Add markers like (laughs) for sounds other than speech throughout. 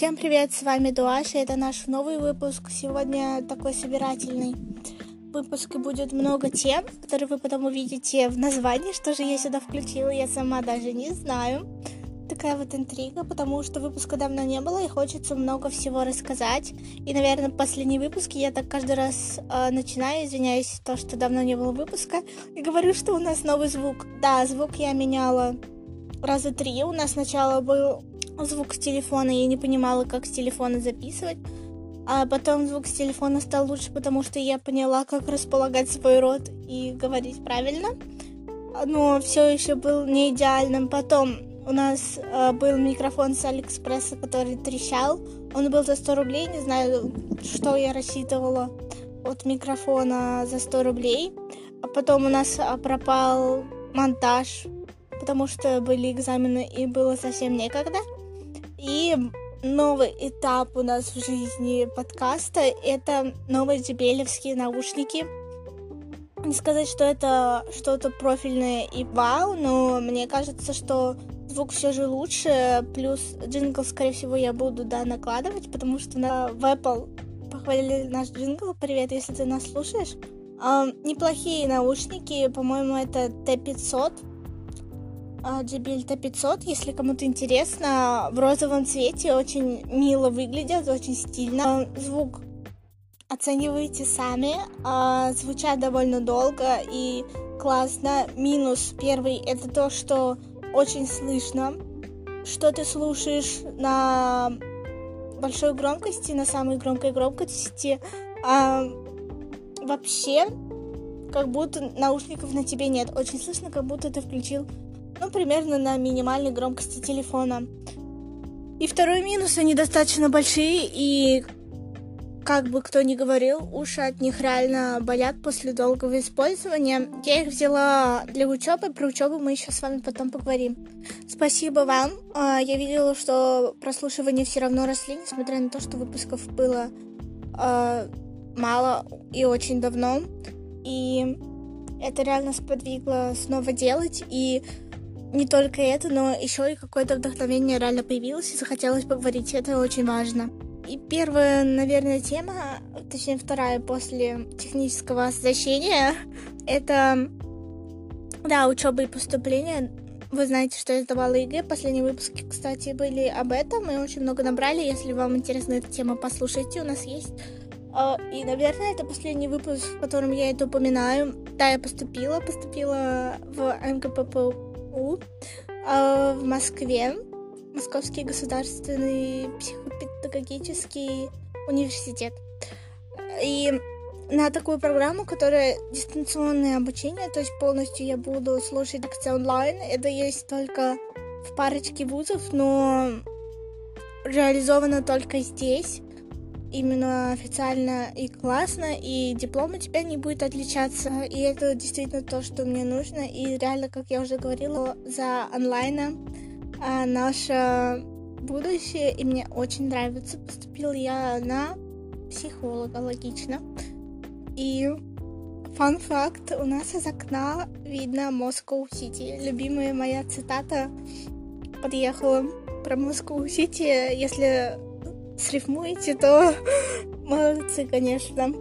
Всем привет, с вами Дуаша, это наш новый выпуск. Сегодня такой собирательный выпуск и будет много тем, которые вы потом увидите в названии. Что же я сюда включила, я сама даже не знаю. Такая вот интрига, потому что выпуска давно не было и хочется много всего рассказать. И, наверное, последний выпуск я так каждый раз э, начинаю, извиняюсь, то, что давно не было выпуска, и говорю, что у нас новый звук. Да, звук я меняла раза три. У нас сначала был звук с телефона, я не понимала, как с телефона записывать. А потом звук с телефона стал лучше, потому что я поняла, как располагать свой рот и говорить правильно. Но все еще был не идеальным. Потом у нас э, был микрофон с Алиэкспресса, который трещал. Он был за 100 рублей, не знаю, что я рассчитывала от микрофона за 100 рублей. А потом у нас а, пропал монтаж, потому что были экзамены и было совсем некогда. И новый этап у нас в жизни подкаста — это новые JBL наушники. Не сказать, что это что-то профильное и вау, но мне кажется, что звук все же лучше, плюс джингл, скорее всего, я буду, да, накладывать, потому что на в Apple похвалили наш джингл. Привет, если ты нас слушаешь. Uh, неплохие наушники, по-моему, это T500 JBL T500, если кому-то интересно, в розовом цвете очень мило выглядят, очень стильно. Звук оценивайте сами, а, звучат довольно долго и классно. Минус первый это то, что очень слышно, что ты слушаешь на большой громкости, на самой громкой громкости. А, вообще, как будто наушников на тебе нет. Очень слышно, как будто ты включил ну, примерно на минимальной громкости телефона. И второй минус, они достаточно большие, и как бы кто ни говорил, уши от них реально болят после долгого использования. Я их взяла для учебы, про учебу мы еще с вами потом поговорим. Спасибо вам. А, я видела, что прослушивания все равно росли, несмотря на то, что выпусков было а, мало и очень давно. И это реально сподвигло снова делать. И не только это, но еще и какое-то вдохновение реально появилось и захотелось поговорить. Это очень важно. И первая, наверное, тема, точнее вторая после технического освещения, (laughs) это, да, учеба и поступление. Вы знаете, что я сдавала ЕГЭ. Последние выпуски, кстати, были об этом. Мы очень много набрали. Если вам интересна эта тема, послушайте. У нас есть а, и, наверное, это последний выпуск, в котором я это упоминаю. Да, я поступила, поступила в МГППУ МГУ э, в Москве, Московский государственный психопедагогический университет. И на такую программу, которая дистанционное обучение, то есть полностью я буду слушать лекции онлайн. Это есть только в парочке вузов, но реализовано только здесь именно официально и классно, и диплом у тебя не будет отличаться. И это действительно то, что мне нужно. И реально, как я уже говорила, за онлайна а, наше будущее, и мне очень нравится. Поступила я на психолога, логично. И фан факт, у нас из окна видно Москва-Сити. Любимая моя цитата подъехала про Москву-Сити. Если срифмуете, то молодцы, конечно.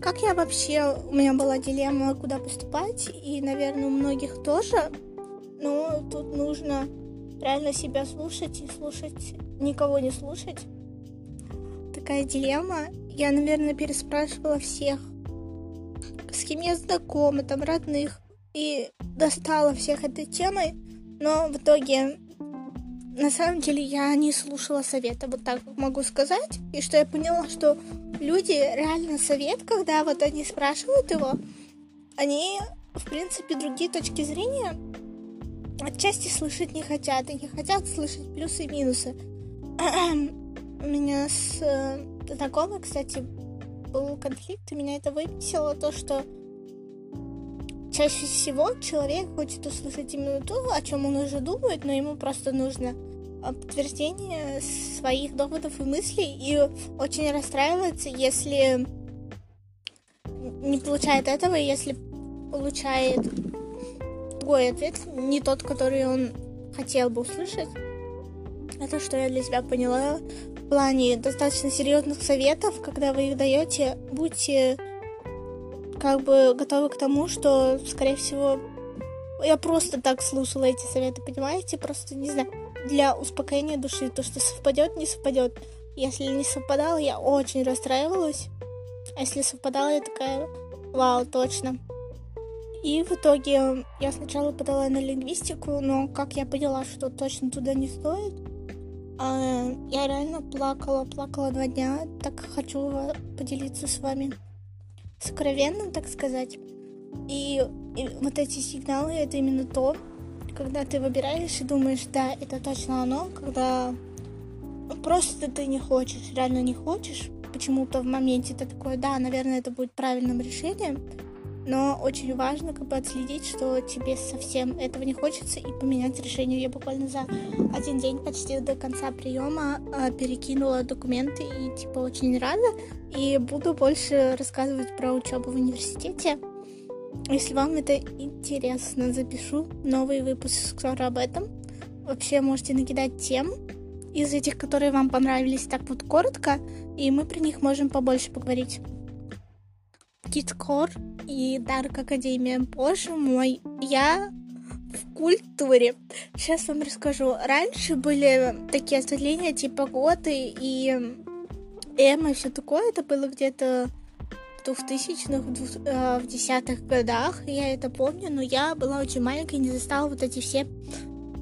Как я вообще... У меня была дилемма, куда поступать, и, наверное, у многих тоже. Но тут нужно реально себя слушать и слушать, никого не слушать. Такая дилемма. Я, наверное, переспрашивала всех, с кем я знакома, там, родных, и достала всех этой темой, но в итоге на самом деле я не слушала совета, вот так могу сказать. И что я поняла, что люди реально совет, когда вот они спрашивают его, они, в принципе, другие точки зрения отчасти слышать не хотят, и не хотят слышать плюсы и минусы. (clears throat) У меня с э, знакомой, кстати, был конфликт, и меня это выписало то, что чаще всего человек хочет услышать именно то, о чем он уже думает, но ему просто нужно подтверждение своих доводов и мыслей и очень расстраивается, если не получает этого, если получает другой ответ, не тот, который он хотел бы услышать. Это что я для себя поняла в плане достаточно серьезных советов, когда вы их даете, будьте как бы готовы к тому, что, скорее всего, я просто так слушала эти советы, понимаете? Просто, не знаю, для успокоения души, то, что совпадет, не совпадет. Если не совпадало, я очень расстраивалась. А если совпадало, я такая, вау, точно. И в итоге я сначала подала на лингвистику, но как я поняла, что точно туда не стоит, а, я реально плакала, плакала два дня. Так хочу поделиться с вами сокровенным, так сказать. И, и вот эти сигналы это именно то, когда ты выбираешь и думаешь, да, это точно оно, когда просто ты не хочешь, реально не хочешь, почему-то в моменте ты такой, да, наверное, это будет правильным решением, но очень важно как бы отследить, что тебе совсем этого не хочется и поменять решение. Я буквально за один день почти до конца приема э, перекинула документы и типа очень рада и буду больше рассказывать про учебу в университете. Если вам это интересно, запишу новый выпуск скоро об этом. Вообще можете накидать тем из этих, которые вам понравились так вот коротко, и мы про них можем побольше поговорить. Киткор и Дарк Академия. Боже мой, я в культуре. Сейчас вам расскажу. Раньше были такие ответвления типа готы и эмо и все такое. Это было где-то в 2000-х, в 10-х годах. Я это помню, но я была очень маленькой и не застала вот эти все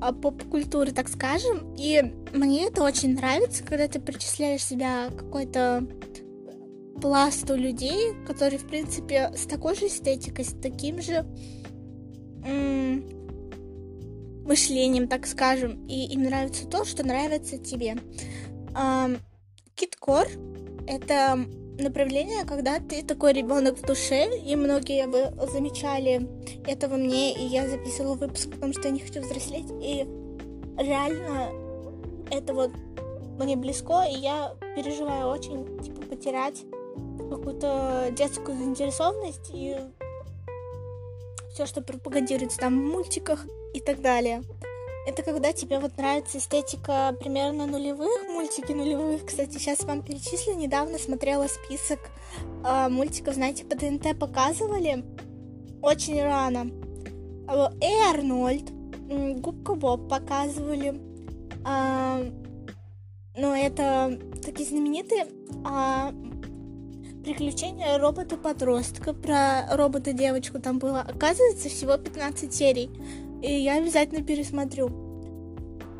а, поп-культуры, так скажем. И мне это очень нравится, когда ты причисляешь себя какой-то пласту людей, которые, в принципе, с такой же эстетикой, с таким же мышлением, так скажем, и им нравится то, что нравится тебе. Киткор — это направление, когда ты такой ребенок в душе, и многие бы замечали это во мне, и я записывала выпуск, потому что я не хочу взрослеть, и реально это вот мне близко, и я переживаю очень, типа, потерять какую-то детскую заинтересованность и все, что пропагандируется там в мультиках и так далее. Это когда тебе вот нравится эстетика примерно нулевых, мультики нулевых. Кстати, сейчас вам перечислю. Недавно смотрела список э, мультиков, знаете, по ТНТ показывали. Очень рано. Эй, Арнольд, Губка Боб показывали. Э, но это такие знаменитые. А приключения робота-подростка. Про робота-девочку там было, оказывается, всего 15 серий. И я обязательно пересмотрю.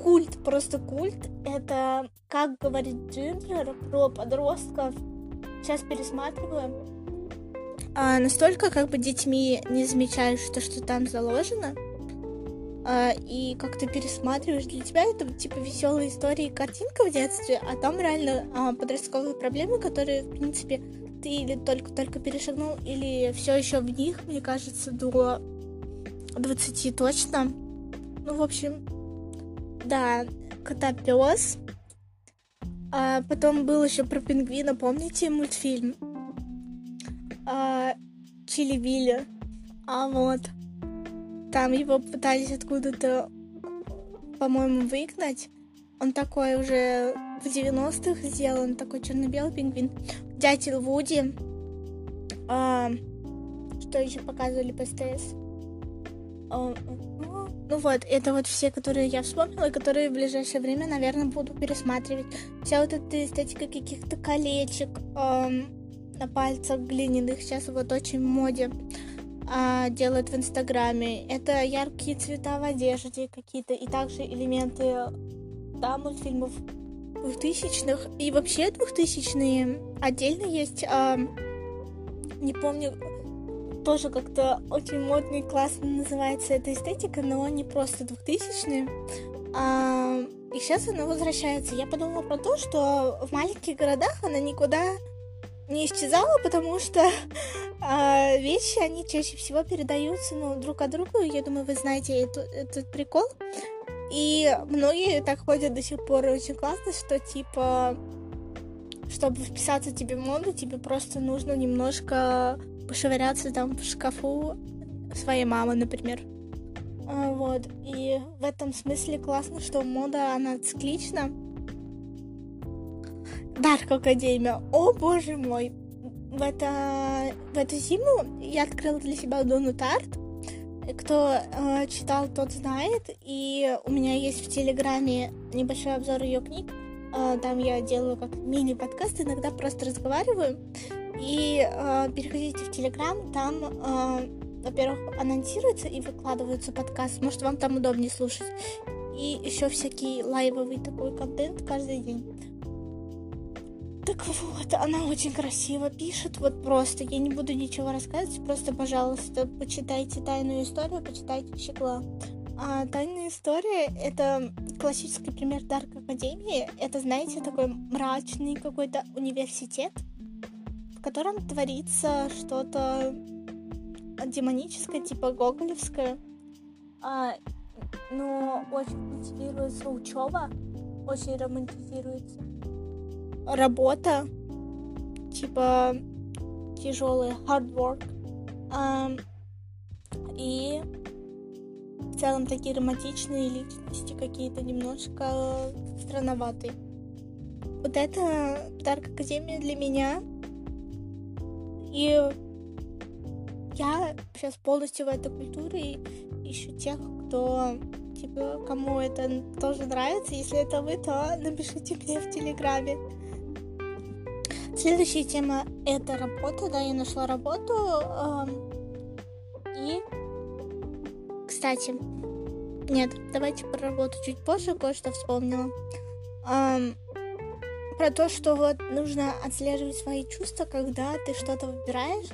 Культ, просто культ. Это, как говорит Джинджер про подростков. Сейчас пересматриваю. А, настолько как бы детьми не замечаешь то, что там заложено. А, и как ты пересматриваешь, для тебя это типа веселая история и картинка в детстве, а там реально а, подростковые проблемы, которые, в принципе, ты или только-только перешагнул, или все еще в них, мне кажется, до 20 точно. Ну, в общем, да, кота пес. А потом был еще про пингвина, помните мультфильм? А, Чили Билли. А вот. Там его пытались откуда-то, по-моему, выгнать. Он такой уже в 90-х сделан, такой черно-белый пингвин. Дятел Вуди. А, что еще показывали по СТС? А, ну вот, это вот все, которые я вспомнила, которые в ближайшее время, наверное, буду пересматривать. Вся вот эта эстетика каких-то колечек эм, на пальцах глиняных сейчас вот очень в моде э, делают в Инстаграме. Это яркие цвета в одежде какие-то и также элементы да, мультфильмов двухтысячных и вообще двухтысячные отдельно есть, а, не помню, тоже как-то очень модный, классно называется эта эстетика, но не просто двухтысячные. А, и сейчас она возвращается. Я подумала про то, что в маленьких городах она никуда не исчезала, потому что а, вещи, они чаще всего передаются ну, друг от друга. Я думаю, вы знаете эту, этот прикол. И многие так ходят до сих пор очень классно, что типа, чтобы вписаться тебе в моду, тебе просто нужно немножко пошевыряться там в шкафу своей мамы, например. А, вот. И в этом смысле классно, что мода, она циклична. Дарк Академия. О, боже мой. В, это, в эту зиму я открыла для себя Дону Тарт. Кто э, читал, тот знает. И у меня есть в Телеграме небольшой обзор ее книг. Э, там я делаю как мини-подкаст, иногда просто разговариваю. И э, переходите в Телеграм, там э, во-первых, анонсируется и выкладывается подкаст. Может, вам там удобнее слушать. И еще всякий лайвовый такой контент каждый день. Так вот, она очень красиво пишет, вот просто. Я не буду ничего рассказывать, просто, пожалуйста, почитайте тайную историю, почитайте Щекла. А тайная история — это классический пример Дарк Академии. Это, знаете, такой мрачный какой-то университет, котором творится что-то демоническое, типа гоголевское. А, но очень мотивируется учеба, очень романтизируется работа, типа тяжелый hard work. А, и в целом такие романтичные личности какие-то немножко странноватые. Вот это Дарк Академия для меня. И я сейчас полностью в этой культуре ищу тех, кто, типа, кому это тоже нравится. Если это вы, то напишите мне в Телеграме. Следующая тема — это работа. Да, я нашла работу. и, кстати, нет, давайте про работу чуть позже, кое-что вспомнила. Про то, что вот нужно отслеживать свои чувства, когда ты что-то выбираешь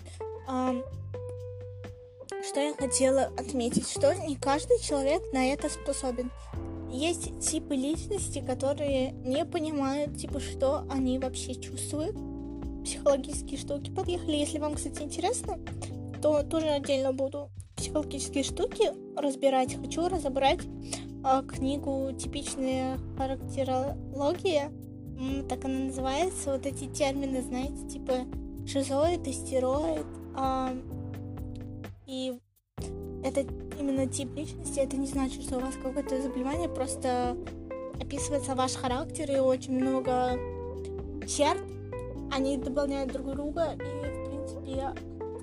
что я хотела отметить, что не каждый человек на это способен. Есть типы личности, которые не понимают, типа, что они вообще чувствуют. Психологические штуки подъехали. Если вам, кстати, интересно, то тоже отдельно буду психологические штуки разбирать. Хочу разобрать э, книгу «Типичная характерология». Так она называется. Вот эти термины, знаете, типа шизоид, истероид, э, и это именно тип личности, это не значит, что у вас какое-то заболевание, просто описывается ваш характер и очень много черт, они дополняют друг друга, и, в принципе,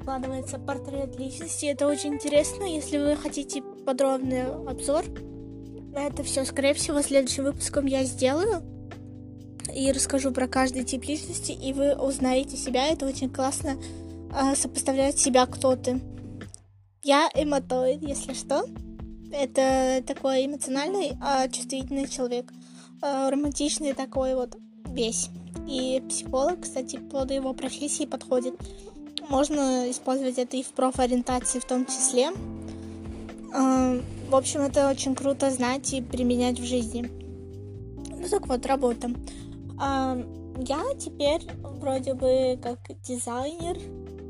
складывается портрет личности. Это очень интересно, если вы хотите подробный обзор. Это все, скорее всего, следующим выпуском я сделаю и расскажу про каждый тип личности, и вы узнаете себя. Это очень классно э, сопоставлять себя, кто ты. Я эмотоид, если что. Это такой эмоциональный, а чувствительный человек. А, романтичный такой вот весь. И психолог, кстати, под его профессии подходит. Можно использовать это и в профориентации в том числе. А, в общем, это очень круто знать и применять в жизни. Ну так вот, работа. Я теперь вроде бы как дизайнер,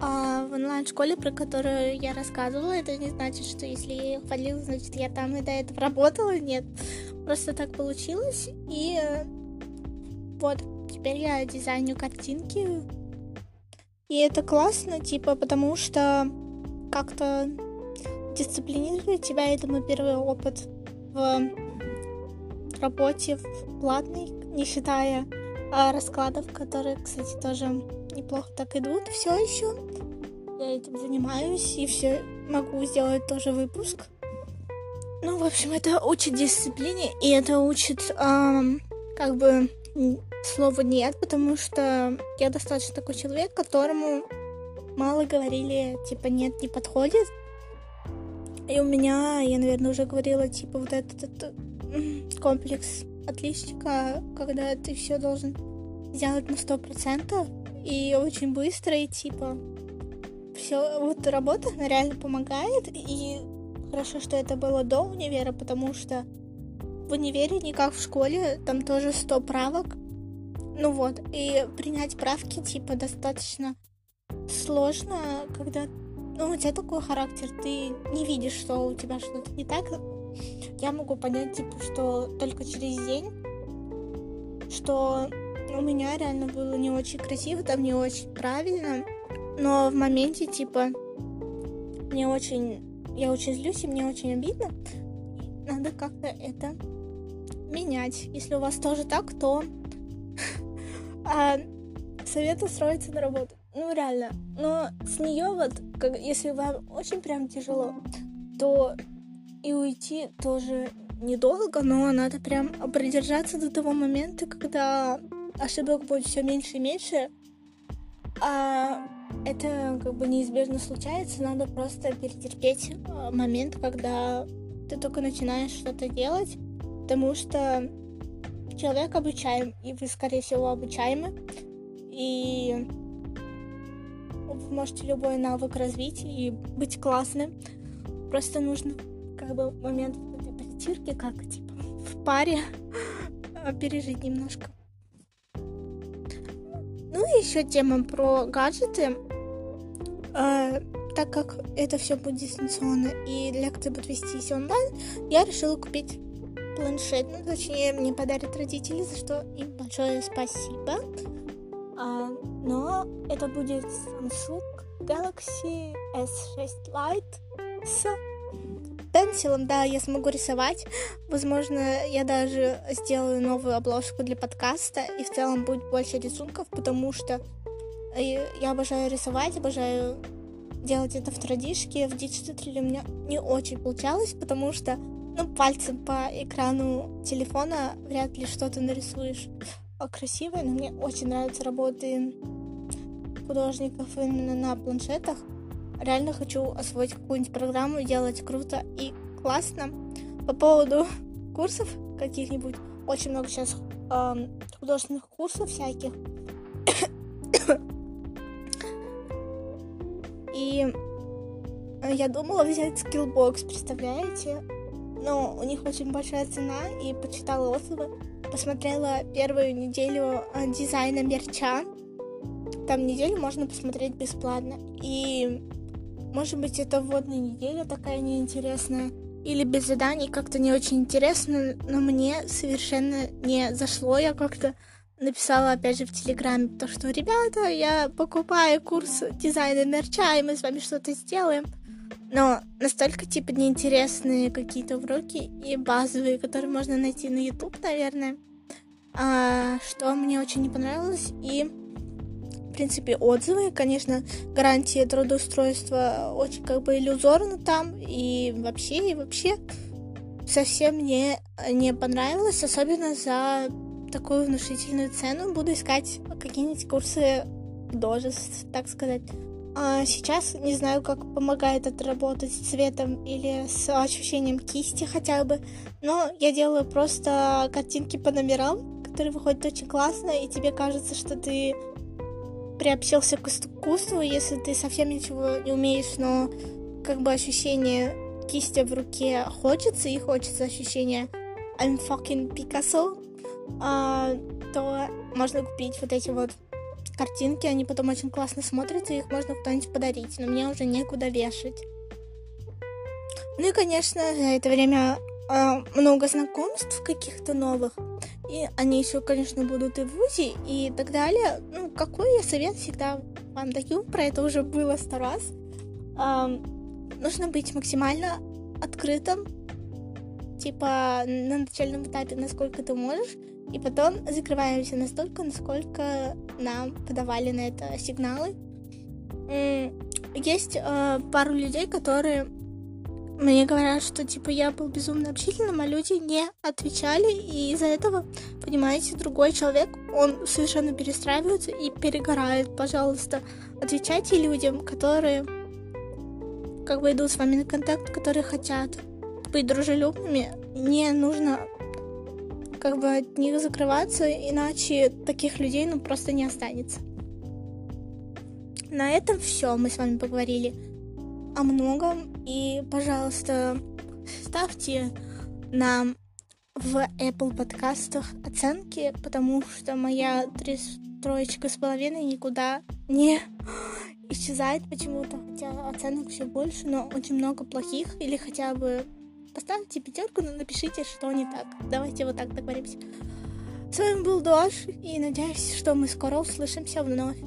а в онлайн-школе, про которую я рассказывала, это не значит, что если я ее хвалила, значит, я там и до этого работала. Нет, просто так получилось. И э, вот, теперь я дизайню картинки. И это классно, типа, потому что как-то дисциплинирует тебя. Это мой первый опыт в работе в платной, не считая раскладов, которые, кстати, тоже неплохо так идут все еще. Я этим занимаюсь и все могу сделать тоже выпуск. Ну, в общем, это учит дисциплине, и это учит эм, как бы слова нет, потому что я достаточно такой человек, которому мало говорили, типа, нет, не подходит. И у меня, я, наверное, уже говорила, типа, вот этот, этот комплекс отличника, когда ты все должен сделать на сто процентов, и очень быстро, и типа все, вот работа, она реально помогает, и хорошо, что это было до универа, потому что в универе не как в школе, там тоже 100 правок, ну вот, и принять правки, типа, достаточно сложно, когда, ну, у тебя такой характер, ты не видишь, что у тебя что-то не так, я могу понять, типа, что только через день, что у меня реально было не очень красиво, там не очень правильно, но в моменте, типа, мне очень я очень злюсь, и мне очень обидно. Надо как-то это менять. Если у вас тоже так, то (laughs) а, совет устроиться на работу. Ну, реально. Но с нее вот, как, если вам очень прям тяжело, то и уйти тоже недолго, но надо прям продержаться до того момента, когда ошибок будет все меньше и меньше, а это как бы неизбежно случается, надо просто перетерпеть а, момент, когда ты только начинаешь что-то делать, потому что человек обучаем, и вы, скорее всего, обучаемы, и вы можете любой навык развить и быть классным. Просто нужно как бы момент этой притирки, как типа в паре пережить немножко. Ну и еще тема про гаджеты. А, так как это все будет дистанционно и лекции будут вестись онлайн, я решила купить планшет. Ну, точнее, мне подарят родители, за что им большое спасибо. А, но это будет Samsung Galaxy S6 Lite с пенсилом, да, я смогу рисовать. Возможно, я даже сделаю новую обложку для подкаста, и в целом будет больше рисунков, потому что э, я обожаю рисовать, обожаю делать это в традишке. В диджитале у меня не очень получалось, потому что ну, пальцем по экрану телефона вряд ли что-то нарисуешь красивое, но мне очень нравятся работы художников именно на планшетах реально хочу освоить какую-нибудь программу, делать круто и классно. По поводу (laughs) курсов каких-нибудь, очень много сейчас э, художественных курсов всяких. (coughs) И я думала взять Skillbox, представляете? Но у них очень большая цена, и почитала отзывы, посмотрела первую неделю э, дизайна мерча. Там неделю можно посмотреть бесплатно. И может быть, это вводная неделя такая неинтересная. Или без заданий как-то не очень интересно, но мне совершенно не зашло. Я как-то написала опять же в Телеграме, то что, ребята, я покупаю курс дизайна мерча, и мы с вами что-то сделаем. Но настолько, типа, неинтересные какие-то уроки и базовые, которые можно найти на YouTube, наверное, а, что мне очень не понравилось. И принципе, отзывы. Конечно, гарантия трудоустройства очень как бы иллюзорна там. И вообще, и вообще совсем мне не понравилось, особенно за такую внушительную цену. Буду искать какие-нибудь курсы дожеств, так сказать. А сейчас не знаю, как помогает это работать с цветом или с ощущением кисти хотя бы, но я делаю просто картинки по номерам, которые выходят очень классно, и тебе кажется, что ты приобщился к искусству, если ты совсем ничего не умеешь, но как бы ощущение кисти в руке хочется, и хочется ощущение I'm fucking Picasso, а, то можно купить вот эти вот картинки, они потом очень классно смотрятся, их можно кто-нибудь подарить, но мне уже некуда вешать. Ну и, конечно, за это время э, много знакомств каких-то новых. И они еще, конечно, будут и в ВУЗе, и так далее. Ну, какой я совет всегда вам даю, про это уже было сто раз. Эм, нужно быть максимально открытым, типа на начальном этапе, насколько ты можешь, и потом закрываемся настолько, насколько нам подавали на это сигналы. Есть э, пару людей, которые мне говорят, что типа я был безумно общительным, а люди не отвечали, и из-за этого, понимаете, другой человек, он совершенно перестраивается и перегорает. Пожалуйста, отвечайте людям, которые как бы идут с вами на контакт, которые хотят быть дружелюбными. Не нужно как бы от них закрываться, иначе таких людей ну просто не останется. На этом все. Мы с вами поговорили о многом. И, пожалуйста, ставьте нам в Apple подкастах оценки, потому что моя три троечка с половиной никуда не (gasps) исчезает почему-то, хотя оценок все больше, но очень много плохих, или хотя бы поставьте пятерку, но напишите, что не так. Давайте вот так договоримся. С вами был Дош, и надеюсь, что мы скоро услышимся вновь.